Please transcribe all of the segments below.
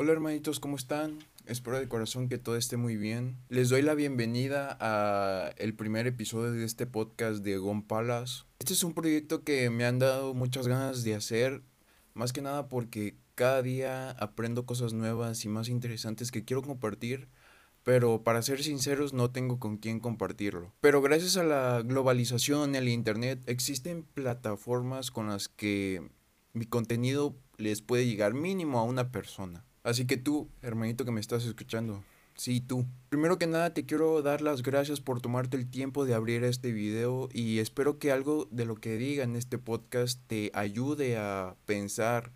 Hola hermanitos, ¿cómo están? Espero de corazón que todo esté muy bien. Les doy la bienvenida a el primer episodio de este podcast de Gon Palace. Este es un proyecto que me han dado muchas ganas de hacer, más que nada porque cada día aprendo cosas nuevas y más interesantes que quiero compartir, pero para ser sinceros no tengo con quién compartirlo. Pero gracias a la globalización y al internet existen plataformas con las que mi contenido les puede llegar mínimo a una persona. Así que tú, hermanito que me estás escuchando, sí tú. Primero que nada te quiero dar las gracias por tomarte el tiempo de abrir este video y espero que algo de lo que diga en este podcast te ayude a pensar,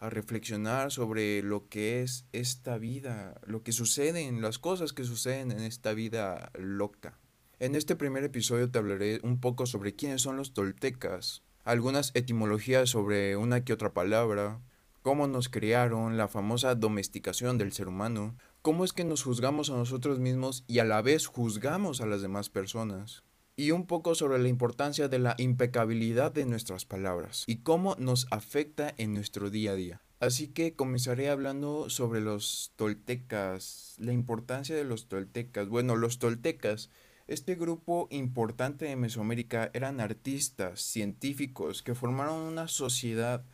a reflexionar sobre lo que es esta vida, lo que sucede las cosas que suceden en esta vida loca. En este primer episodio te hablaré un poco sobre quiénes son los toltecas, algunas etimologías sobre una que otra palabra, cómo nos criaron, la famosa domesticación del ser humano, cómo es que nos juzgamos a nosotros mismos y a la vez juzgamos a las demás personas, y un poco sobre la importancia de la impecabilidad de nuestras palabras y cómo nos afecta en nuestro día a día. Así que comenzaré hablando sobre los toltecas, la importancia de los toltecas. Bueno, los toltecas este grupo importante de Mesoamérica eran artistas, científicos, que formaron una sociedad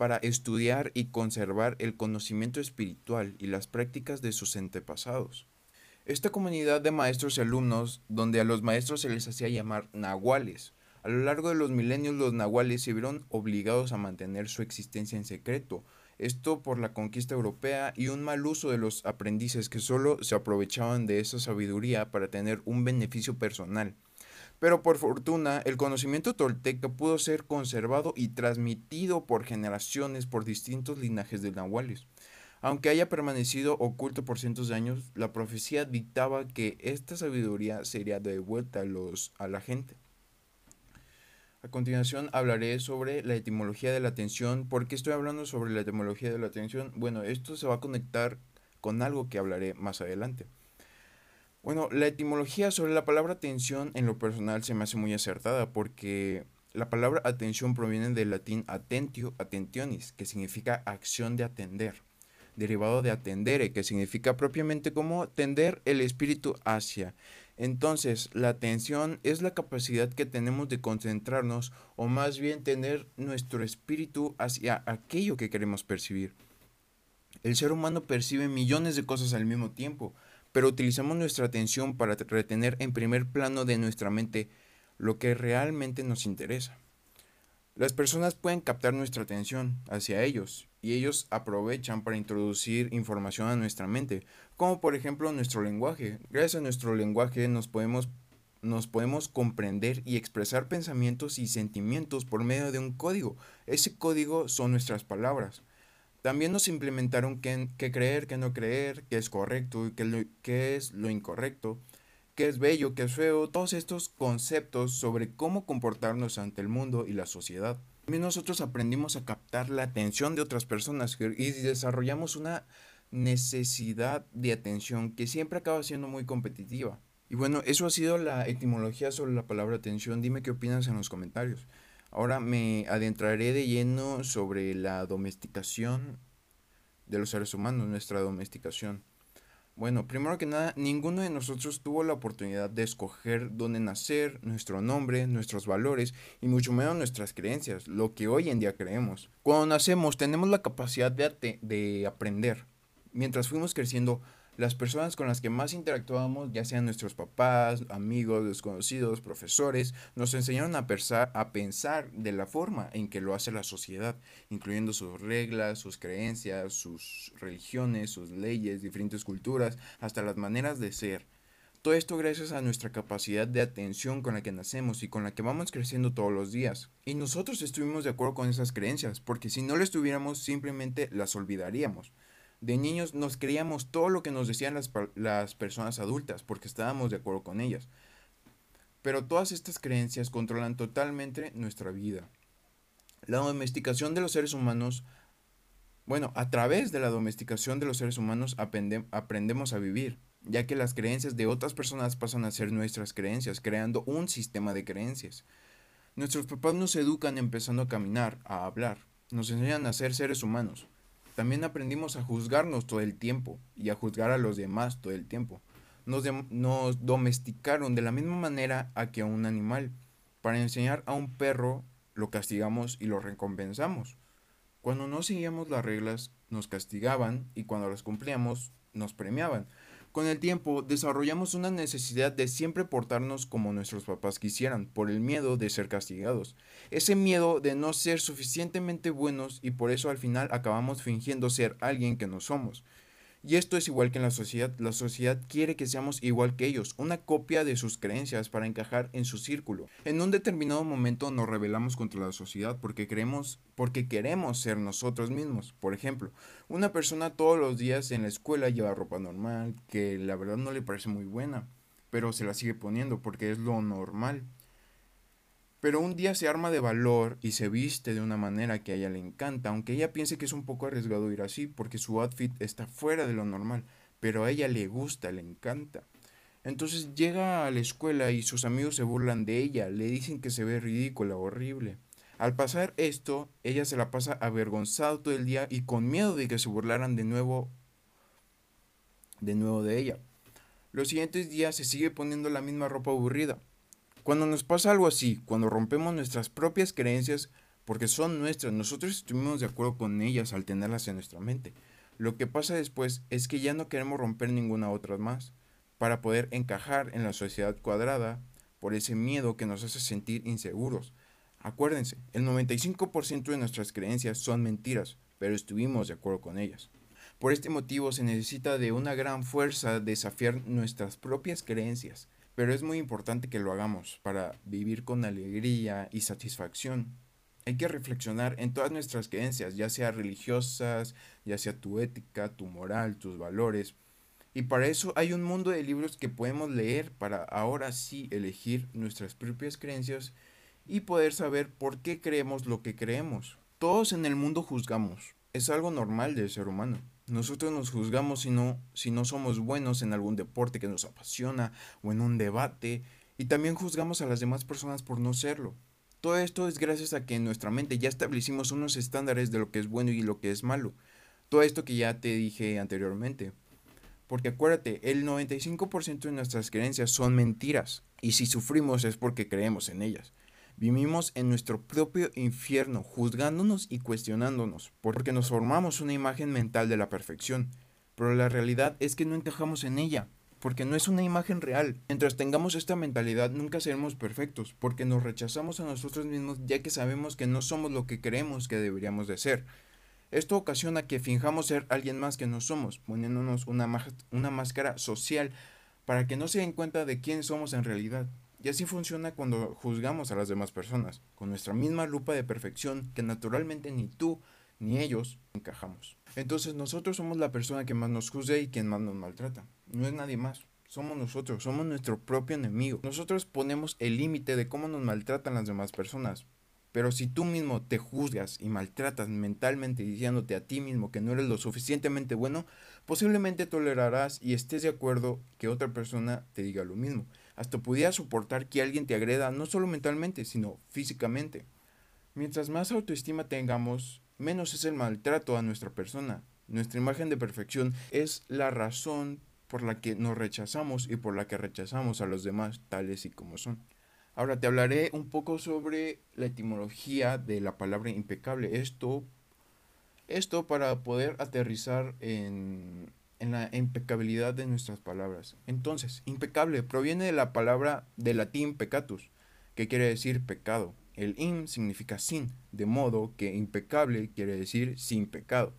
para estudiar y conservar el conocimiento espiritual y las prácticas de sus antepasados. Esta comunidad de maestros y alumnos, donde a los maestros se les hacía llamar nahuales, a lo largo de los milenios los nahuales se vieron obligados a mantener su existencia en secreto, esto por la conquista europea y un mal uso de los aprendices que solo se aprovechaban de esa sabiduría para tener un beneficio personal. Pero por fortuna, el conocimiento tolteca pudo ser conservado y transmitido por generaciones por distintos linajes de nahuales. Aunque haya permanecido oculto por cientos de años, la profecía dictaba que esta sabiduría sería devuelta a, los, a la gente. A continuación hablaré sobre la etimología de la atención. ¿Por qué estoy hablando sobre la etimología de la atención? Bueno, esto se va a conectar con algo que hablaré más adelante. Bueno, la etimología sobre la palabra atención en lo personal se me hace muy acertada porque la palabra atención proviene del latín atentio, attentionis, que significa acción de atender, derivado de atendere, que significa propiamente como tender el espíritu hacia. Entonces, la atención es la capacidad que tenemos de concentrarnos o más bien tener nuestro espíritu hacia aquello que queremos percibir. El ser humano percibe millones de cosas al mismo tiempo, pero utilizamos nuestra atención para retener en primer plano de nuestra mente lo que realmente nos interesa. Las personas pueden captar nuestra atención hacia ellos y ellos aprovechan para introducir información a nuestra mente, como por ejemplo nuestro lenguaje. Gracias a nuestro lenguaje nos podemos, nos podemos comprender y expresar pensamientos y sentimientos por medio de un código. Ese código son nuestras palabras. También nos implementaron qué, creer, qué no creer, qué es correcto y qué, es lo incorrecto, qué es bello, qué es feo, todos estos conceptos sobre cómo comportarnos ante el mundo y la sociedad. También nosotros aprendimos a captar la atención de otras personas y desarrollamos una necesidad de atención que siempre acaba siendo muy competitiva. Y bueno, eso ha sido la etimología sobre la palabra atención. Dime qué opinas en los comentarios. Ahora me adentraré de lleno sobre la domesticación de los seres humanos, nuestra domesticación. Bueno, primero que nada, ninguno de nosotros tuvo la oportunidad de escoger dónde nacer, nuestro nombre, nuestros valores y mucho menos nuestras creencias, lo que hoy en día creemos. Cuando nacemos tenemos la capacidad de, de aprender. Mientras fuimos creciendo, las personas con las que más interactuamos, ya sean nuestros papás, amigos, desconocidos, profesores, nos enseñaron a pensar, de la forma en que lo hace la sociedad, incluyendo sus reglas, sus creencias, sus religiones, sus leyes, diferentes culturas, hasta las maneras de ser. Todo esto gracias a nuestra capacidad de atención con la que nacemos y con la que vamos creciendo todos los días. Y nosotros estuvimos de acuerdo con esas creencias, porque si no las tuviéramos simplemente las olvidaríamos. De niños nos creíamos todo lo que nos decían las, personas adultas porque estábamos de acuerdo con ellas. Pero todas estas creencias controlan totalmente nuestra vida. La domesticación de los seres humanos, bueno, a través de la domesticación de los seres humanos aprendemos a vivir, ya que las creencias de otras personas pasan a ser nuestras creencias, creando un sistema de creencias. Nuestros papás nos educan empezando a caminar, a hablar, nos enseñan a ser seres humanos. También aprendimos a juzgarnos todo el tiempo y a juzgar a los demás todo el tiempo. Nos, domesticaron de la misma manera a que a un animal. Para enseñar a un perro lo castigamos y lo recompensamos. Cuando no seguíamos las reglas nos castigaban y cuando las cumplíamos nos premiaban. Con el tiempo desarrollamos una necesidad de siempre portarnos como nuestros papás quisieran, por el miedo de ser castigados. Ese miedo de no ser suficientemente buenos y por eso al final acabamos fingiendo ser alguien que no somos. Y esto es igual que en la sociedad. La sociedad quiere que seamos igual que ellos, una copia de sus creencias para encajar en su círculo. En un determinado momento nos rebelamos contra la sociedad porque creemos, porque queremos ser nosotros mismos. Por ejemplo, una persona todos los días en la escuela lleva ropa normal, que la verdad no le parece muy buena, pero se la sigue poniendo porque es lo normal. Pero un día se arma de valor y se viste de una manera que a ella le encanta, aunque ella piense que es un poco arriesgado ir así, porque su outfit está fuera de lo normal, pero a ella le gusta, le encanta. Entonces llega a la escuela y sus amigos se burlan de ella, le dicen que se ve ridícula, horrible. Al pasar esto, ella se la pasa avergonzada todo el día y con miedo de que se burlaran de nuevo de nuevo de ella. Los siguientes días se sigue poniendo la misma ropa aburrida, cuando nos pasa algo así, cuando rompemos nuestras propias creencias, porque son nuestras, nosotros estuvimos de acuerdo con ellas al tenerlas en nuestra mente. Lo que pasa después es que ya no queremos romper ninguna otra más para poder encajar en la sociedad cuadrada por ese miedo que nos hace sentir inseguros. Acuérdense, el 95% de nuestras creencias son mentiras, pero estuvimos de acuerdo con ellas. Por este motivo se necesita de una gran fuerza desafiar nuestras propias creencias pero es muy importante que lo hagamos para vivir con alegría y satisfacción. Hay que reflexionar en todas nuestras creencias, ya sea religiosas, ya sea tu ética, tu moral, tus valores. Y para eso hay un mundo de libros que podemos leer para ahora sí elegir nuestras propias creencias y poder saber por qué creemos lo que creemos. Todos en el mundo juzgamos. Es algo normal del ser humano. Nosotros nos juzgamos si no, si no somos buenos en algún deporte que nos apasiona o en un debate y también juzgamos a las demás personas por no serlo. Todo esto es gracias a que en nuestra mente ya establecimos unos estándares de lo que es bueno y lo que es malo. Todo esto que ya te dije anteriormente. Porque acuérdate, el 95% de nuestras creencias son mentiras y si sufrimos es porque creemos en ellas. Vivimos en nuestro propio infierno, juzgándonos y cuestionándonos, porque nos formamos una imagen mental de la perfección, pero la realidad es que no encajamos en ella, porque no es una imagen real. Mientras tengamos esta mentalidad nunca seremos perfectos, porque nos rechazamos a nosotros mismos ya que sabemos que no somos lo que creemos que deberíamos de ser. Esto ocasiona que finjamos ser alguien más que no somos, poniéndonos una, una máscara social para que no se den cuenta de quién somos en realidad. Y así funciona cuando juzgamos a las demás personas, con nuestra misma lupa de perfección que naturalmente ni tú ni ellos encajamos. Entonces nosotros somos la persona que más nos juzga y quien más nos maltrata. No es nadie más. Somos nosotros, somos nuestro propio enemigo. Nosotros ponemos el límite de cómo nos maltratan las demás personas. Pero si tú mismo te juzgas y maltratas mentalmente diciéndote a ti mismo que no eres lo suficientemente bueno, posiblemente tolerarás y estés de acuerdo que otra persona te diga lo mismo. Hasta pudieras soportar que alguien te agreda no solo mentalmente, sino físicamente. Mientras más autoestima tengamos, menos es el maltrato a nuestra persona. Nuestra imagen de perfección es la razón por la que nos rechazamos y por la que rechazamos a los demás tales y como son. Ahora te hablaré un poco sobre la etimología de la palabra impecable. Esto, esto para poder aterrizar en, en la impecabilidad de nuestras palabras. Entonces, impecable proviene de la palabra de latín peccatus, que quiere decir pecado. El im significa sin, de modo que impecable quiere decir sin pecado.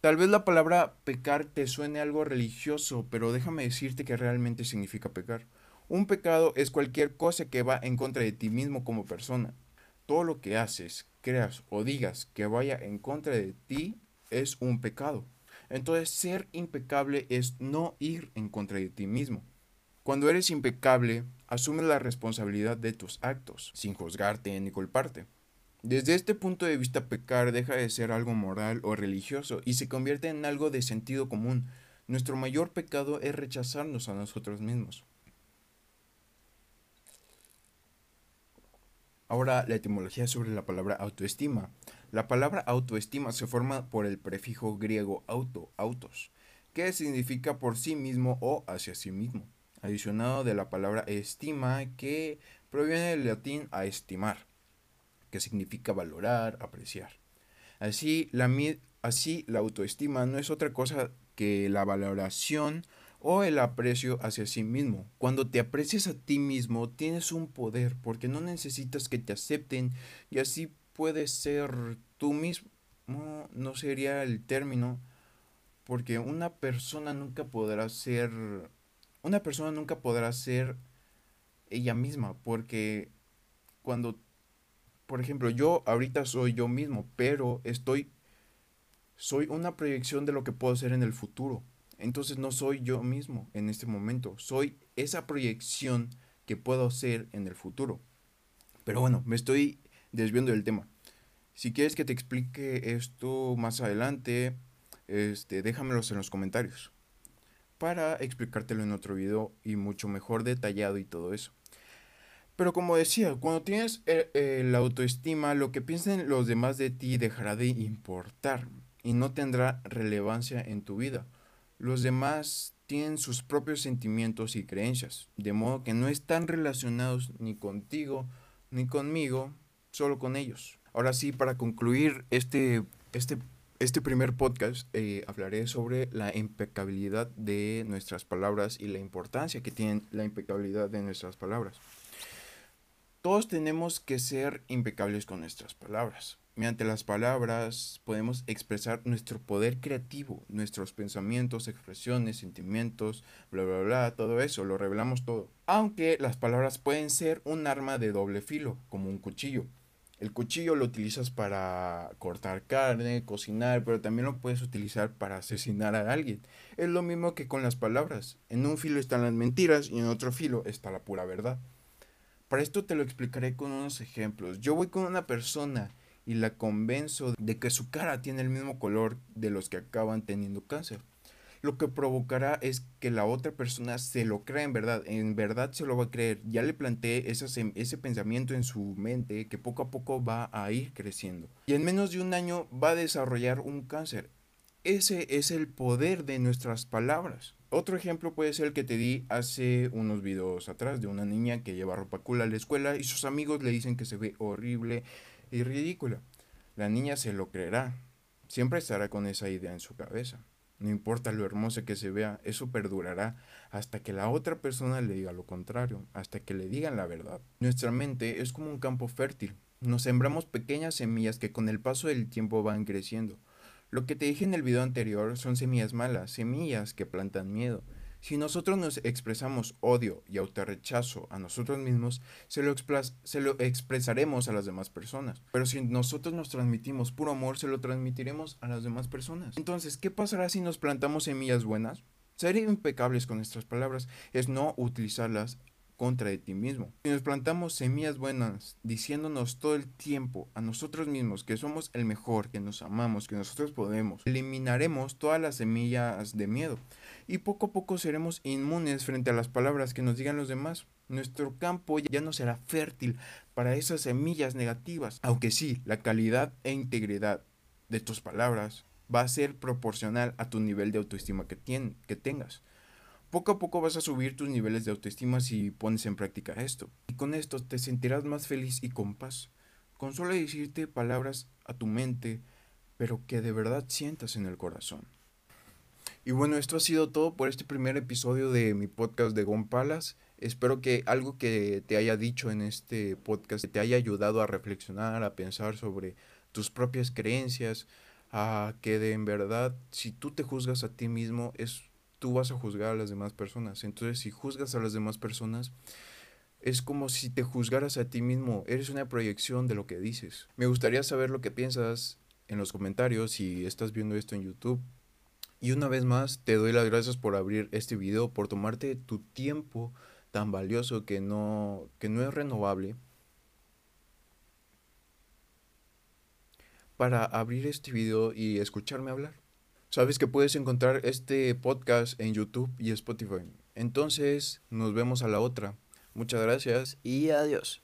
Tal vez la palabra pecar te suene algo religioso, pero déjame decirte que realmente significa pecar. Un pecado es cualquier cosa que va en contra de ti mismo como persona. Todo lo que haces, creas o digas que vaya en contra de ti es un pecado. Entonces, ser impecable es no ir en contra de ti mismo. Cuando eres impecable, asumes la responsabilidad de tus actos, sin juzgarte ni culparte. Desde este punto de vista, pecar deja de ser algo moral o religioso y se convierte en algo de sentido común. Nuestro mayor pecado es rechazarnos a nosotros mismos. Ahora, la etimología sobre la palabra autoestima. La palabra autoestima se forma por el prefijo griego auto, autos, que significa por sí mismo o hacia sí mismo, adicionado de la palabra estima que proviene del latín a estimar, que significa valorar, apreciar. Así la, así, la autoestima no es otra cosa que la valoración o el aprecio hacia sí mismo. Cuando te aprecias a ti mismo, tienes un poder porque no necesitas que te acepten y así puedes ser tú mismo. No sería el término porque una persona nunca podrá ser una persona nunca podrá ser ella misma porque cuando por ejemplo, yo ahorita soy yo mismo, pero estoy soy una proyección de lo que puedo ser en el futuro. Entonces no soy yo mismo en este momento, soy esa proyección que puedo ser en el futuro. Pero bueno, me estoy desviando del tema. Si quieres que te explique esto más adelante, este, déjamelos en los comentarios para explicártelo en otro video y mucho mejor detallado y todo eso. Pero como decía, cuando tienes la autoestima, lo que piensen los demás de ti dejará de importar y no tendrá relevancia en tu vida. Los demás tienen sus propios sentimientos y creencias, de modo que no están relacionados ni contigo ni conmigo, solo con ellos. Ahora sí, para concluir este, este, este primer podcast, eh, hablaré sobre la impecabilidad de nuestras palabras y la importancia que tiene la impecabilidad de nuestras palabras. Todos tenemos que ser impecables con nuestras palabras. Mediante las palabras podemos expresar nuestro poder creativo, nuestros pensamientos, expresiones, sentimientos, bla, bla, bla, todo eso, lo revelamos todo. Aunque las palabras pueden ser un arma de doble filo, como un cuchillo. El cuchillo lo utilizas para cortar carne, cocinar, pero también lo puedes utilizar para asesinar a alguien. Es lo mismo que con las palabras. En un filo están las mentiras y en otro filo está la pura verdad. Para esto te lo explicaré con unos ejemplos. Yo voy con una persona y la convenzo de que su cara tiene el mismo color de los que acaban teniendo cáncer. Lo que provocará es que la otra persona se lo crea en verdad, en verdad se lo va a creer. Ya le planteé ese, ese pensamiento en su mente que poco a poco va a ir creciendo. Y en menos de un año va a desarrollar un cáncer. Ese es el poder de nuestras palabras. Otro ejemplo puede ser el que te di hace unos videos atrás de una niña que lleva ropa cool a la escuela y sus amigos le dicen que se ve horrible y ridícula. La niña se lo creerá. Siempre estará con esa idea en su cabeza. No importa lo hermosa que se vea, eso perdurará hasta que la otra persona le diga lo contrario, hasta que le digan la verdad. Nuestra mente es como un campo fértil. Nos sembramos pequeñas semillas que con el paso del tiempo van creciendo. Lo que te dije en el video anterior son semillas malas, semillas que plantan miedo. Si nosotros nos expresamos odio y autorrechazo a nosotros mismos, se lo, se lo expresaremos a las demás personas. Pero si nosotros nos transmitimos puro amor, se lo transmitiremos a las demás personas. Entonces, ¿qué pasará si nos plantamos semillas buenas? Ser impecables con nuestras palabras es no utilizarlas contra de ti mismo. Si nos plantamos semillas buenas diciéndonos todo el tiempo a nosotros mismos que somos el mejor, que nos amamos, que nosotros podemos, eliminaremos todas las semillas de miedo y poco a poco seremos inmunes frente a las palabras que nos digan los demás. Nuestro campo ya no será fértil para esas semillas negativas, aunque sí, la calidad e integridad de tus palabras va a ser proporcional a tu nivel de autoestima que, que tengas. Poco a poco vas a subir tus niveles de autoestima si pones en práctica esto. Y con esto te sentirás más feliz y con paz. Con solo decirte palabras a tu mente, pero que de verdad sientas en el corazón. Y bueno, esto ha sido todo por este primer episodio de mi podcast de Gompalas. Espero que algo que te haya dicho en este podcast te haya ayudado a reflexionar, a pensar sobre tus propias creencias, a que de en verdad, si tú te juzgas a ti mismo, es tú vas a juzgar a las demás personas. Entonces, si juzgas a las demás personas, es como si te juzgaras a ti mismo. Eres una proyección de lo que dices. Me gustaría saber lo que piensas en los comentarios si estás viendo esto en YouTube. Y una vez más, te doy las gracias por abrir este video, por tomarte tu tiempo tan valioso que no, que no es renovable. Para abrir este video y escucharme hablar. Sabes que puedes encontrar este podcast en YouTube y Spotify. Entonces, nos vemos a la otra. Muchas gracias y adiós.